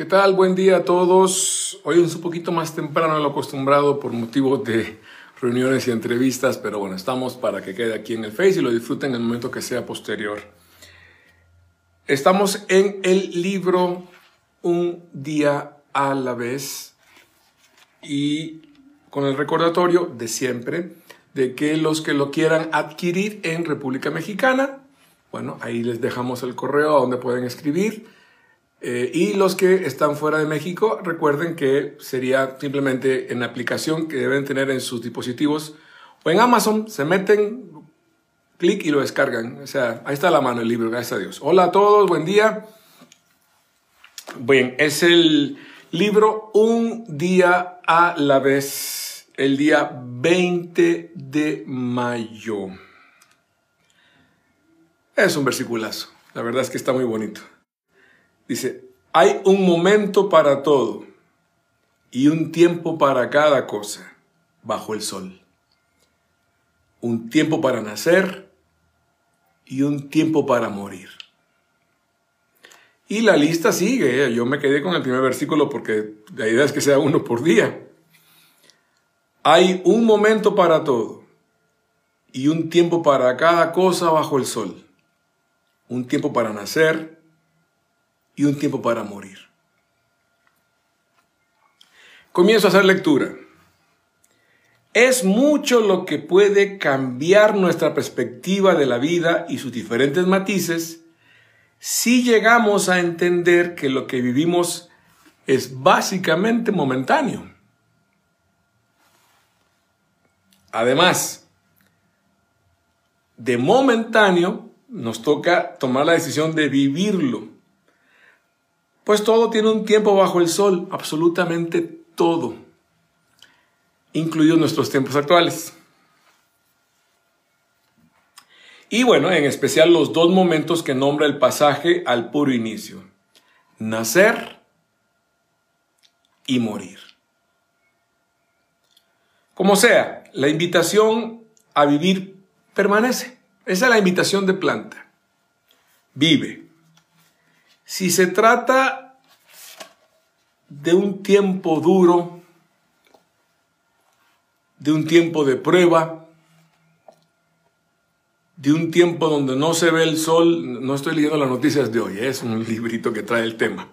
¿Qué tal? Buen día a todos. Hoy es un poquito más temprano de lo acostumbrado por motivo de reuniones y entrevistas, pero bueno, estamos para que quede aquí en el Face y lo disfruten en el momento que sea posterior. Estamos en el libro Un día a la vez y con el recordatorio de siempre de que los que lo quieran adquirir en República Mexicana, bueno, ahí les dejamos el correo a donde pueden escribir eh, y los que están fuera de México, recuerden que sería simplemente en la aplicación que deben tener en sus dispositivos o en Amazon, se meten, clic y lo descargan. O sea, ahí está la mano el libro, gracias a Dios. Hola a todos, buen día. Bien, es el libro Un día a la vez, el día 20 de mayo. Es un versiculazo, la verdad es que está muy bonito. Dice, hay un momento para todo y un tiempo para cada cosa bajo el sol. Un tiempo para nacer y un tiempo para morir. Y la lista sigue. ¿eh? Yo me quedé con el primer versículo porque la idea es que sea uno por día. Hay un momento para todo y un tiempo para cada cosa bajo el sol. Un tiempo para nacer y un tiempo para morir. Comienzo a hacer lectura. Es mucho lo que puede cambiar nuestra perspectiva de la vida y sus diferentes matices si llegamos a entender que lo que vivimos es básicamente momentáneo. Además, de momentáneo nos toca tomar la decisión de vivirlo pues todo tiene un tiempo bajo el sol, absolutamente todo, incluidos nuestros tiempos actuales. Y bueno, en especial los dos momentos que nombra el pasaje al puro inicio. Nacer y morir. Como sea, la invitación a vivir permanece. Esa es la invitación de planta. Vive. Si se trata de un tiempo duro, de un tiempo de prueba, de un tiempo donde no se ve el sol, no estoy leyendo las noticias de hoy, ¿eh? es un librito que trae el tema.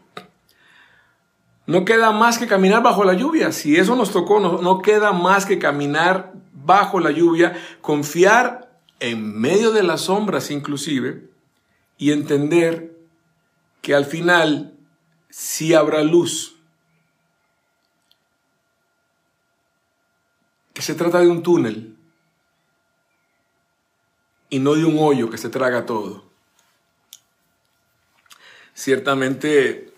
No queda más que caminar bajo la lluvia. Si eso nos tocó, no, no, queda más que caminar bajo la lluvia, confiar en medio de las sombras inclusive y entender que al final sí habrá luz. Que se trata de un túnel y no de un hoyo que se traga todo. Ciertamente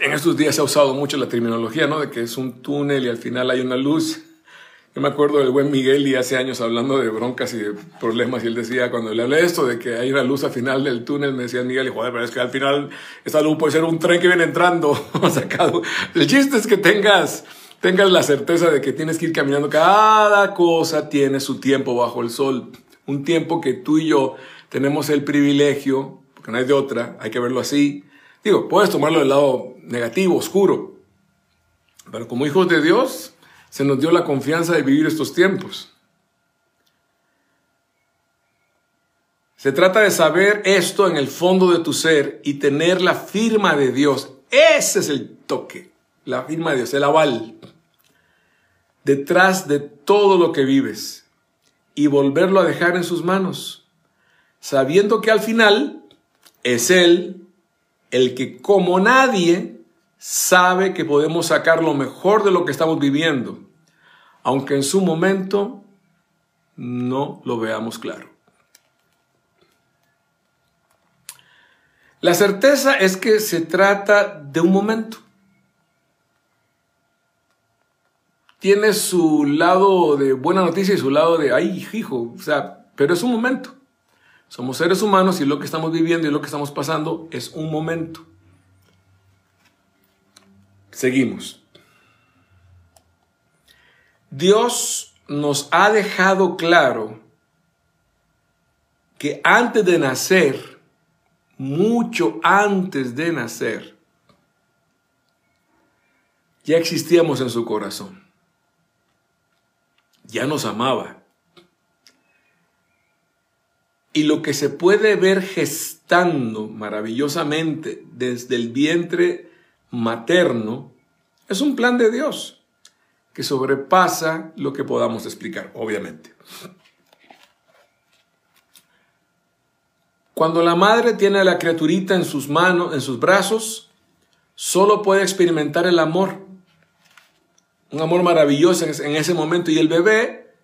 en estos días se ha usado mucho la terminología, ¿no? De que es un túnel y al final hay una luz. Yo me acuerdo del buen Miguel y hace años hablando de broncas y de problemas y él decía, cuando le hablé esto de que hay una luz al final del túnel, me decía Miguel, joder, pero es que al final esta luz puede ser un tren que viene entrando. el chiste es que tengas, tengas la certeza de que tienes que ir caminando. Cada cosa tiene su tiempo bajo el sol. Un tiempo que tú y yo tenemos el privilegio, porque no hay de otra, hay que verlo así. Digo, puedes tomarlo del lado negativo, oscuro, pero como hijos de Dios, se nos dio la confianza de vivir estos tiempos. Se trata de saber esto en el fondo de tu ser y tener la firma de Dios. Ese es el toque, la firma de Dios, el aval. Detrás de todo lo que vives y volverlo a dejar en sus manos, sabiendo que al final es Él el que como nadie sabe que podemos sacar lo mejor de lo que estamos viviendo, aunque en su momento no lo veamos claro. La certeza es que se trata de un momento. Tiene su lado de buena noticia y su lado de, ay, hijo, o sea, pero es un momento. Somos seres humanos y lo que estamos viviendo y lo que estamos pasando es un momento. Seguimos. Dios nos ha dejado claro que antes de nacer, mucho antes de nacer, ya existíamos en su corazón. Ya nos amaba. Y lo que se puede ver gestando maravillosamente desde el vientre materno es un plan de Dios sobrepasa lo que podamos explicar, obviamente. Cuando la madre tiene a la criaturita en sus manos, en sus brazos, solo puede experimentar el amor. Un amor maravilloso en ese momento y el bebé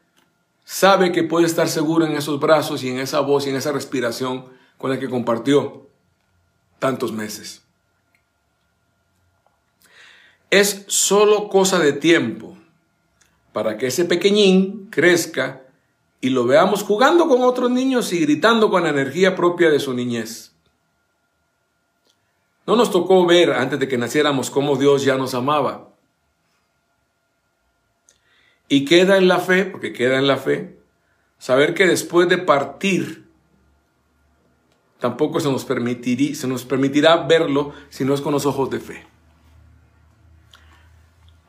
sabe que puede estar seguro en esos brazos y en esa voz y en esa respiración con la que compartió tantos meses. Es solo cosa de tiempo para que ese pequeñín crezca y lo veamos jugando con otros niños y gritando con la energía propia de su niñez. No nos tocó ver antes de que naciéramos cómo Dios ya nos amaba. Y queda en la fe, porque queda en la fe, saber que después de partir, tampoco se nos, permitirá, se nos permitirá verlo si no es con los ojos de fe.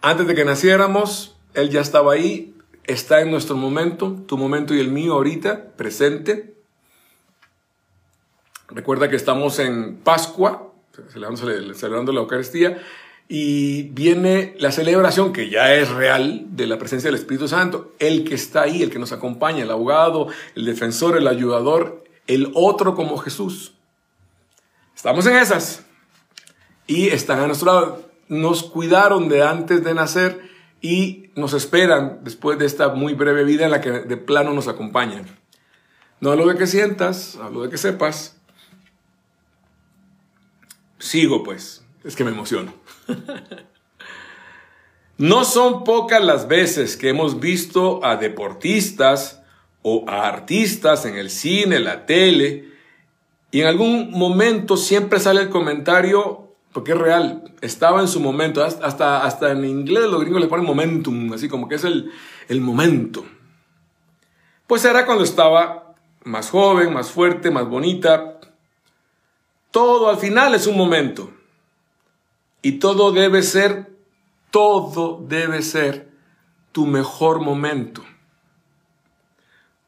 Antes de que naciéramos, Él ya estaba ahí, está en nuestro momento, tu momento y el mío ahorita, presente. Recuerda que estamos en Pascua, celebrando la Eucaristía, y viene la celebración, que ya es real, de la presencia del Espíritu Santo, el que está ahí, el que nos acompaña, el abogado, el defensor, el ayudador, el otro como Jesús. Estamos en esas. Y están a nuestro lado. Nos cuidaron de antes de nacer y nos esperan después de esta muy breve vida en la que de plano nos acompañan. No hablo de que sientas, hablo de que sepas. Sigo pues, es que me emociono. no son pocas las veces que hemos visto a deportistas o a artistas en el cine, la tele, y en algún momento siempre sale el comentario, porque es real, estaba en su momento, hasta, hasta en inglés los gringos le ponen momentum, así como que es el, el momento. Pues era cuando estaba más joven, más fuerte, más bonita. Todo al final es un momento. Y todo debe ser, todo debe ser tu mejor momento.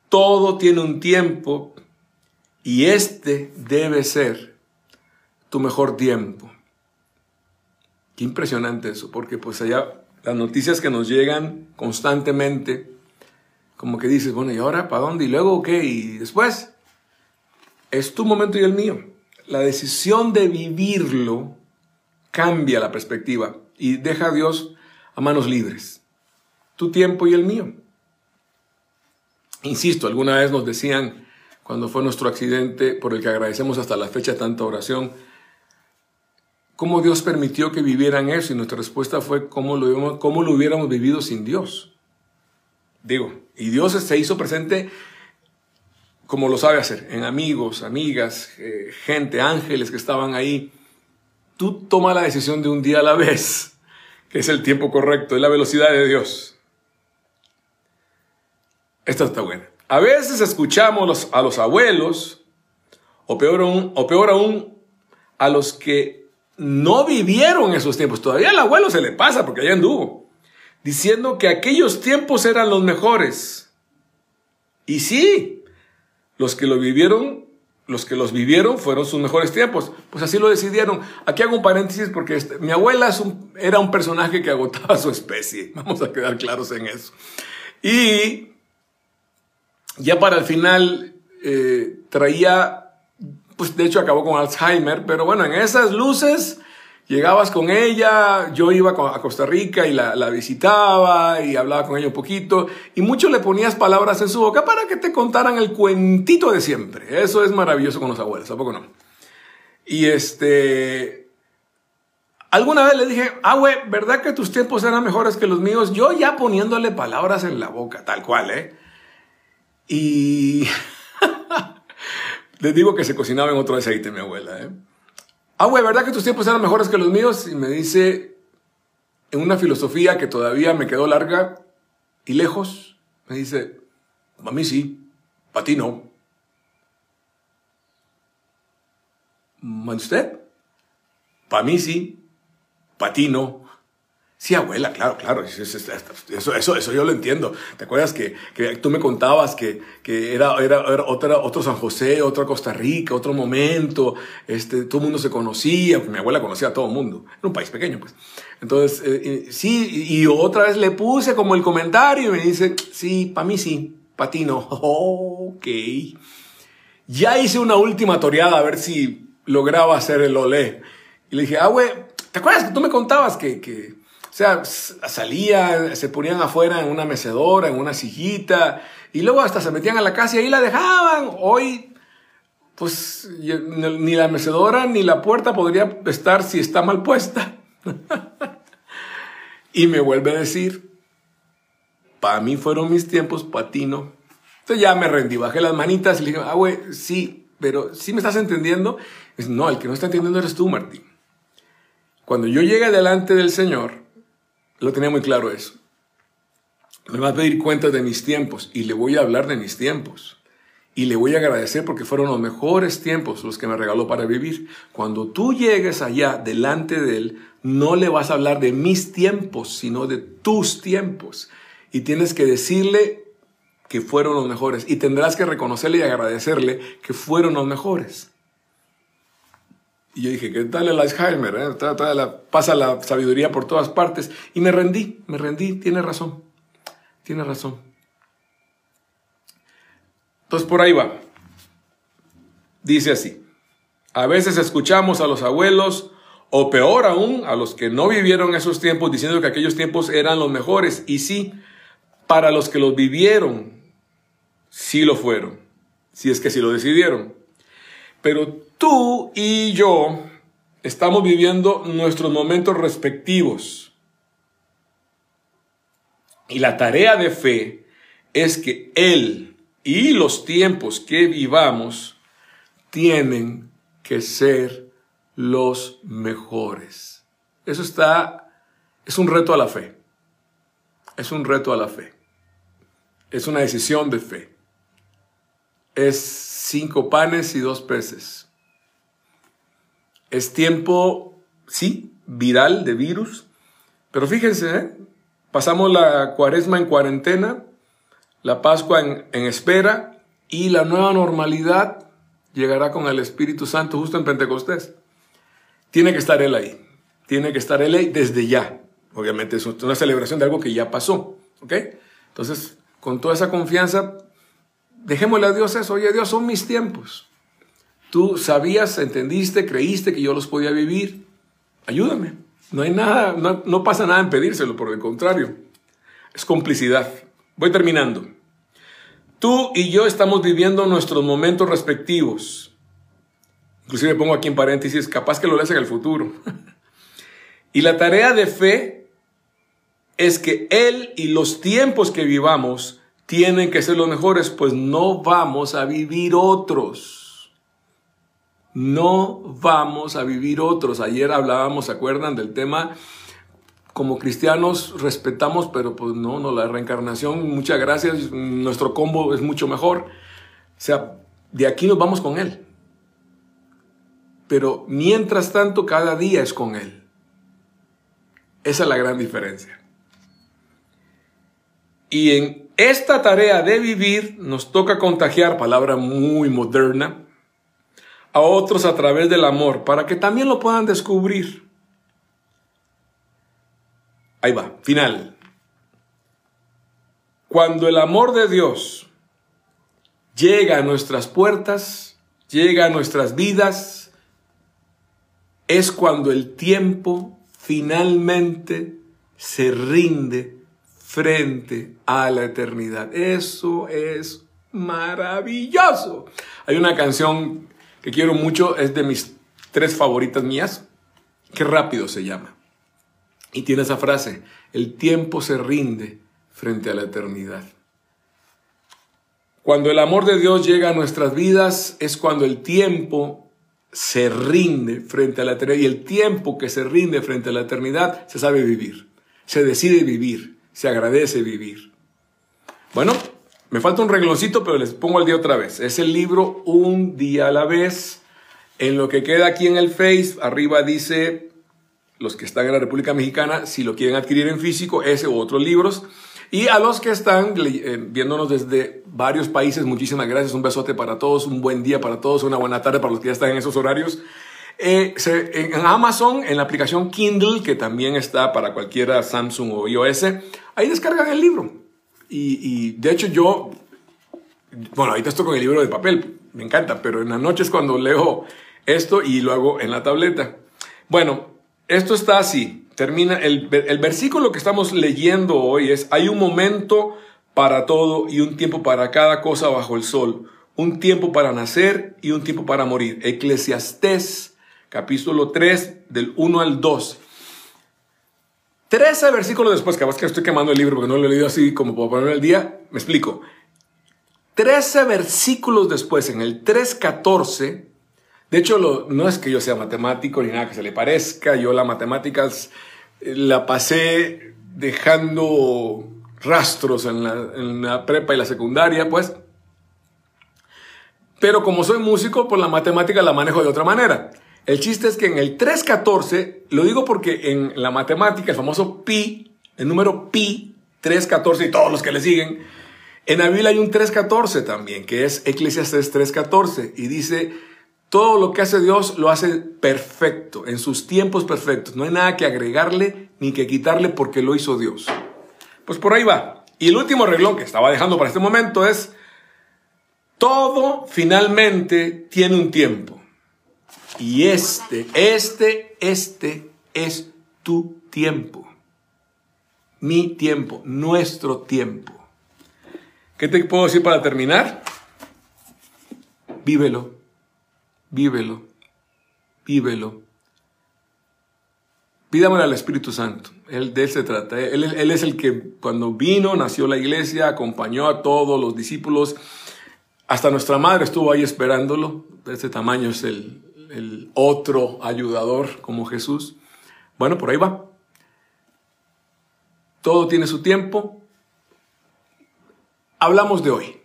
Todo tiene un tiempo y este debe ser tu mejor tiempo. Qué impresionante eso, porque pues allá las noticias que nos llegan constantemente, como que dices, bueno, ¿y ahora para dónde? ¿Y luego qué? ¿Y después? Es tu momento y el mío. La decisión de vivirlo cambia la perspectiva y deja a Dios a manos libres. Tu tiempo y el mío. Insisto, alguna vez nos decían, cuando fue nuestro accidente, por el que agradecemos hasta la fecha tanta oración, cómo Dios permitió que vivieran eso y nuestra respuesta fue cómo lo, cómo lo hubiéramos vivido sin Dios. Digo, y Dios se hizo presente como lo sabe hacer, en amigos, amigas, eh, gente, ángeles que estaban ahí tú toma la decisión de un día a la vez, que es el tiempo correcto, es la velocidad de Dios. Esta está buena. A veces escuchamos a los abuelos, o peor, o peor aún, a los que no vivieron esos tiempos. Todavía al abuelo se le pasa porque allá anduvo, diciendo que aquellos tiempos eran los mejores. Y sí, los que lo vivieron los que los vivieron fueron sus mejores tiempos. Pues así lo decidieron. Aquí hago un paréntesis porque este, mi abuela era un personaje que agotaba su especie. Vamos a quedar claros en eso. Y ya para el final eh, traía, pues de hecho acabó con Alzheimer, pero bueno, en esas luces Llegabas con ella, yo iba a Costa Rica y la, visitaba y hablaba con ella un poquito y mucho le ponías palabras en su boca para que te contaran el cuentito de siempre. Eso es maravilloso con los abuelos, ¿a poco no? Y este, alguna vez le dije, ah, güey, ¿verdad que tus tiempos eran mejores que los míos? Yo ya poniéndole palabras en la boca, tal cual, ¿eh? Y les digo que se cocinaba en otro aceite mi abuela, ¿eh? ah, güey, ¿verdad que tus tiempos eran mejores que los míos? Y me dice, en una filosofía que todavía me quedó larga y lejos, me dice, a mí sí, para ti no. ¿Usted? Para mí sí, para ti no. Sí, abuela, claro, claro, eso, eso, eso, yo lo entiendo. ¿Te acuerdas que, que tú me contabas que, que era, era, era otra, otro San José, otra Costa Rica, otro momento, este, todo el mundo se conocía, mi abuela conocía a todo el mundo, era un país pequeño, pues. Entonces, eh, sí, y otra vez le puse como el comentario y me dice, sí, para mí sí, para ti no. ok. Ya hice una última toreada a ver si lograba hacer el olé. Y le dije, ah, güey, ¿te acuerdas que tú me contabas que, que o sea, salían, se ponían afuera en una mecedora, en una sillita, y luego hasta se metían a la casa y ahí la dejaban. Hoy, pues ni la mecedora ni la puerta podría estar si está mal puesta. y me vuelve a decir, para mí fueron mis tiempos, para ti no. Entonces ya me rendí, bajé las manitas y le dije, ah, güey, sí, pero ¿sí me estás entendiendo? No, el que no está entendiendo eres tú, Martín. Cuando yo llegue delante del Señor, lo tenía muy claro eso. Me va a pedir cuenta de mis tiempos y le voy a hablar de mis tiempos. Y le voy a agradecer porque fueron los mejores tiempos los que me regaló para vivir. Cuando tú llegues allá delante de Él, no le vas a hablar de mis tiempos, sino de tus tiempos. Y tienes que decirle que fueron los mejores. Y tendrás que reconocerle y agradecerle que fueron los mejores. Y yo dije, ¿qué tal el Alzheimer? Eh? pasa la sabiduría por todas partes. Y me rendí, me rendí, tiene razón, tiene razón. Entonces por ahí va. Dice así, a veces escuchamos a los abuelos, o peor aún, a los que no vivieron esos tiempos, diciendo que aquellos tiempos eran los mejores. Y sí, para los que los vivieron, sí lo fueron, si es que sí lo decidieron. Pero tú y yo estamos viviendo nuestros momentos respectivos. Y la tarea de fe es que Él y los tiempos que vivamos tienen que ser los mejores. Eso está, es un reto a la fe. Es un reto a la fe. Es una decisión de fe. Es cinco panes y dos peces. Es tiempo, sí, viral de virus, pero fíjense, ¿eh? pasamos la cuaresma en cuarentena, la Pascua en, espera y la nueva normalidad llegará con el Espíritu Santo justo en Pentecostés. Tiene que estar Él ahí, tiene que estar Él ahí desde ya. Obviamente es una celebración de algo que ya pasó, ¿ok? Entonces, con toda esa confianza, dejémosle a Dios eso. Oye, Dios, son mis tiempos. Tú sabías, entendiste, creíste que yo los podía vivir. Ayúdame. No hay nada, no, pasa nada en pedírselo, por el contrario. Es complicidad. Voy terminando. Tú y yo estamos viviendo nuestros momentos respectivos. Inclusive pongo aquí en paréntesis, capaz que lo leas en el futuro. y la tarea de fe es que Él y los tiempos que vivamos tienen que ser los mejores, pues no vamos a vivir otros. No vamos a vivir otros. Ayer hablábamos, ¿se acuerdan del tema? Como cristianos respetamos, pero pues no, no, la reencarnación, muchas gracias, nuestro combo es mucho mejor. O sea, de aquí nos vamos con Él. Pero mientras tanto, cada día es con Él. Esa es la gran diferencia. Y en esta tarea de vivir nos toca contagiar, palabra muy moderna, a otros a través del amor, para que también lo puedan descubrir. Ahí va, final. Cuando el amor de Dios llega a nuestras puertas, llega a nuestras vidas, es cuando el tiempo finalmente se rinde frente a la eternidad. Eso es maravilloso. Hay una canción que quiero mucho, es de mis tres favoritas mías. Qué rápido se llama. Y tiene esa frase, el tiempo se rinde frente a la eternidad. Cuando el amor de Dios llega a nuestras vidas es cuando el tiempo se rinde frente a la eternidad. Y el tiempo que se rinde frente a la eternidad se sabe vivir, se decide vivir se agradece vivir. Bueno, me falta un regloncito, pero les pongo al día otra vez. Es el libro Un día a la vez. En lo que queda aquí en el Face, arriba dice los que están en la República Mexicana, si lo quieren adquirir en físico, ese u otros libros. Y a los que están eh, viéndonos desde varios países, muchísimas gracias, un besote para todos, un buen día para todos, una buena tarde para los que ya están en esos horarios. Eh, en Amazon, en la aplicación Kindle, que también está para cualquiera Samsung o iOS, ahí descargan el libro. Y, de hecho yo, bueno, ahorita estoy con el libro de papel, me encanta, pero en las noches cuando leo esto y lo hago en la tableta. Bueno, esto está así. Termina el, el versículo que estamos leyendo hoy es, hay un momento para todo y un tiempo para cada cosa bajo el sol, un tiempo para nacer y un tiempo para morir. Eclesiastés capítulo 3 del 1 al 2. Trece versículos después, que que estoy quemando el libro porque no lo he leído así como para poner el día, me explico. Trece versículos después, en el 3.14, de hecho, no es que yo sea matemático ni nada que se le parezca, yo las matemáticas eh, la pasé dejando rastros en la, en la prepa y la secundaria, pues. Pero como soy músico, pues la matemática la manejo de otra manera. El chiste es que en el 314, lo digo porque en la matemática, el famoso pi, el número pi, 314 y todos los que le siguen, en la Biblia hay un 314 también, que es Eclesiastes 314, y dice, todo lo que hace Dios lo hace perfecto, en sus tiempos perfectos. No hay nada que agregarle ni que quitarle porque lo hizo Dios. Pues por ahí va. Y el último reglón que estaba dejando para este momento es, todo finalmente tiene un tiempo. Y este, este, este es tu tiempo. Mi tiempo, nuestro tiempo. ¿Qué te puedo decir para terminar? Vívelo, vívelo, vívelo. Pídamelo al Espíritu Santo. Él, de él se trata. Él, él, es el que cuando vino, nació la iglesia, acompañó a todos los discípulos. Hasta nuestra madre estuvo ahí esperándolo. De ese tamaño es el, el otro ayudador como Jesús. Bueno, por ahí va. Todo tiene su tiempo. Hablamos de hoy.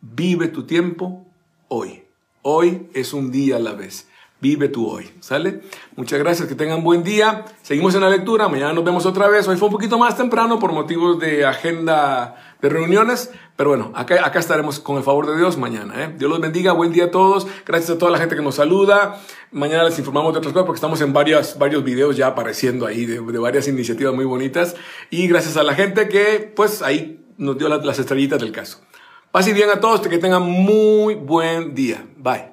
Vive tu tiempo hoy. Hoy es un día a la vez. Vive tu hoy. ¿Sale? Muchas gracias. Que tengan buen día. Seguimos en la lectura. Mañana nos vemos otra vez. Hoy fue un poquito más temprano por motivos de agenda de reuniones. Pero bueno, acá, acá estaremos con el favor de Dios mañana. ¿eh? Dios los bendiga. Buen día a todos. Gracias a toda la gente que nos saluda. Mañana les informamos de otras cosas porque estamos en varios, varios videos ya apareciendo ahí de, de varias iniciativas muy bonitas. Y gracias a la gente que pues ahí nos dio las, las estrellitas del caso. Pase bien a todos, que tengan muy buen día. Bye.